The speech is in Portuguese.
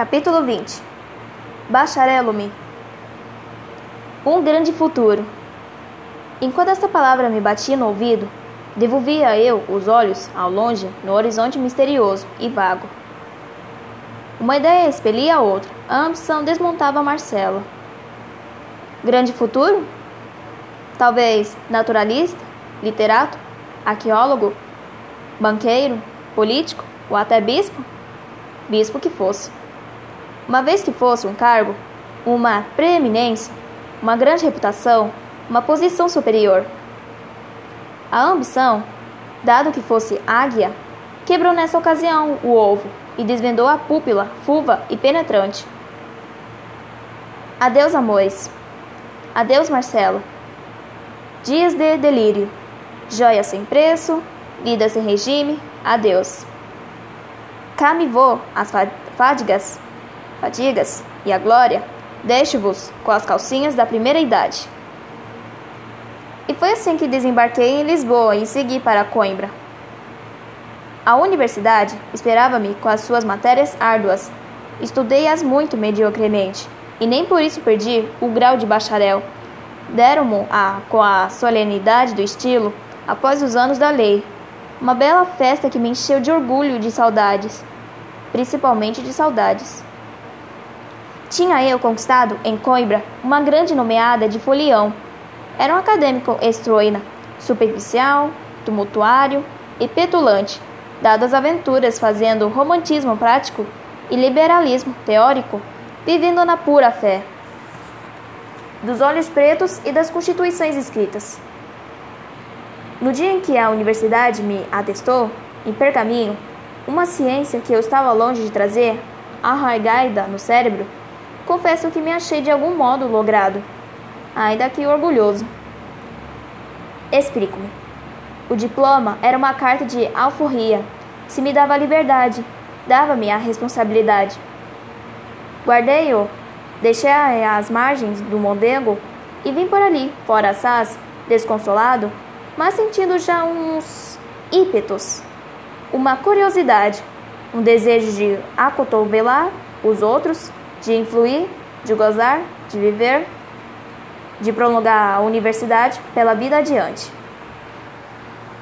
Capítulo 20 Bacharelo-me Um grande futuro. Enquanto esta palavra me batia no ouvido, devolvia eu os olhos ao longe no horizonte misterioso e vago. Uma ideia expelia a outra, a ambição desmontava Marcelo. Grande futuro? Talvez naturalista, literato, arqueólogo, banqueiro, político ou até bispo? Bispo que fosse. Uma vez que fosse um cargo, uma preeminência, uma grande reputação, uma posição superior. A ambição, dado que fosse águia, quebrou nessa ocasião o ovo e desvendou a púpila fulva e penetrante. Adeus, amores. Adeus, Marcelo. Dias de delírio. Joia sem preço, vida sem regime. Adeus. Vou, as fadigas fadigas e a glória, deixo-vos com as calcinhas da primeira idade. E foi assim que desembarquei em Lisboa e segui para Coimbra. A universidade esperava-me com as suas matérias árduas. Estudei-as muito mediocremente, e nem por isso perdi o grau de bacharel. Deram-mo a, com a solenidade do estilo, após os anos da lei, uma bela festa que me encheu de orgulho e de saudades, principalmente de saudades. Tinha eu conquistado, em Coimbra, uma grande nomeada de folião. Era um acadêmico estroina, superficial, tumultuário e petulante, dado às aventuras, fazendo romantismo prático e liberalismo teórico, vivendo na pura fé. Dos olhos pretos e das constituições escritas. No dia em que a universidade me atestou, em pergaminho, uma ciência que eu estava longe de trazer, arraigada no cérebro, confesso que me achei de algum modo logrado, ainda que orgulhoso. Explico-me. O diploma era uma carta de alforria. Se me dava liberdade, dava-me a responsabilidade. Guardei-o, deixei às margens do mondego e vim por ali, fora assaz, desconsolado, mas sentindo já uns ímpetos, uma curiosidade, um desejo de acotovelar os outros de influir, de gozar, de viver, de prolongar a universidade pela vida adiante.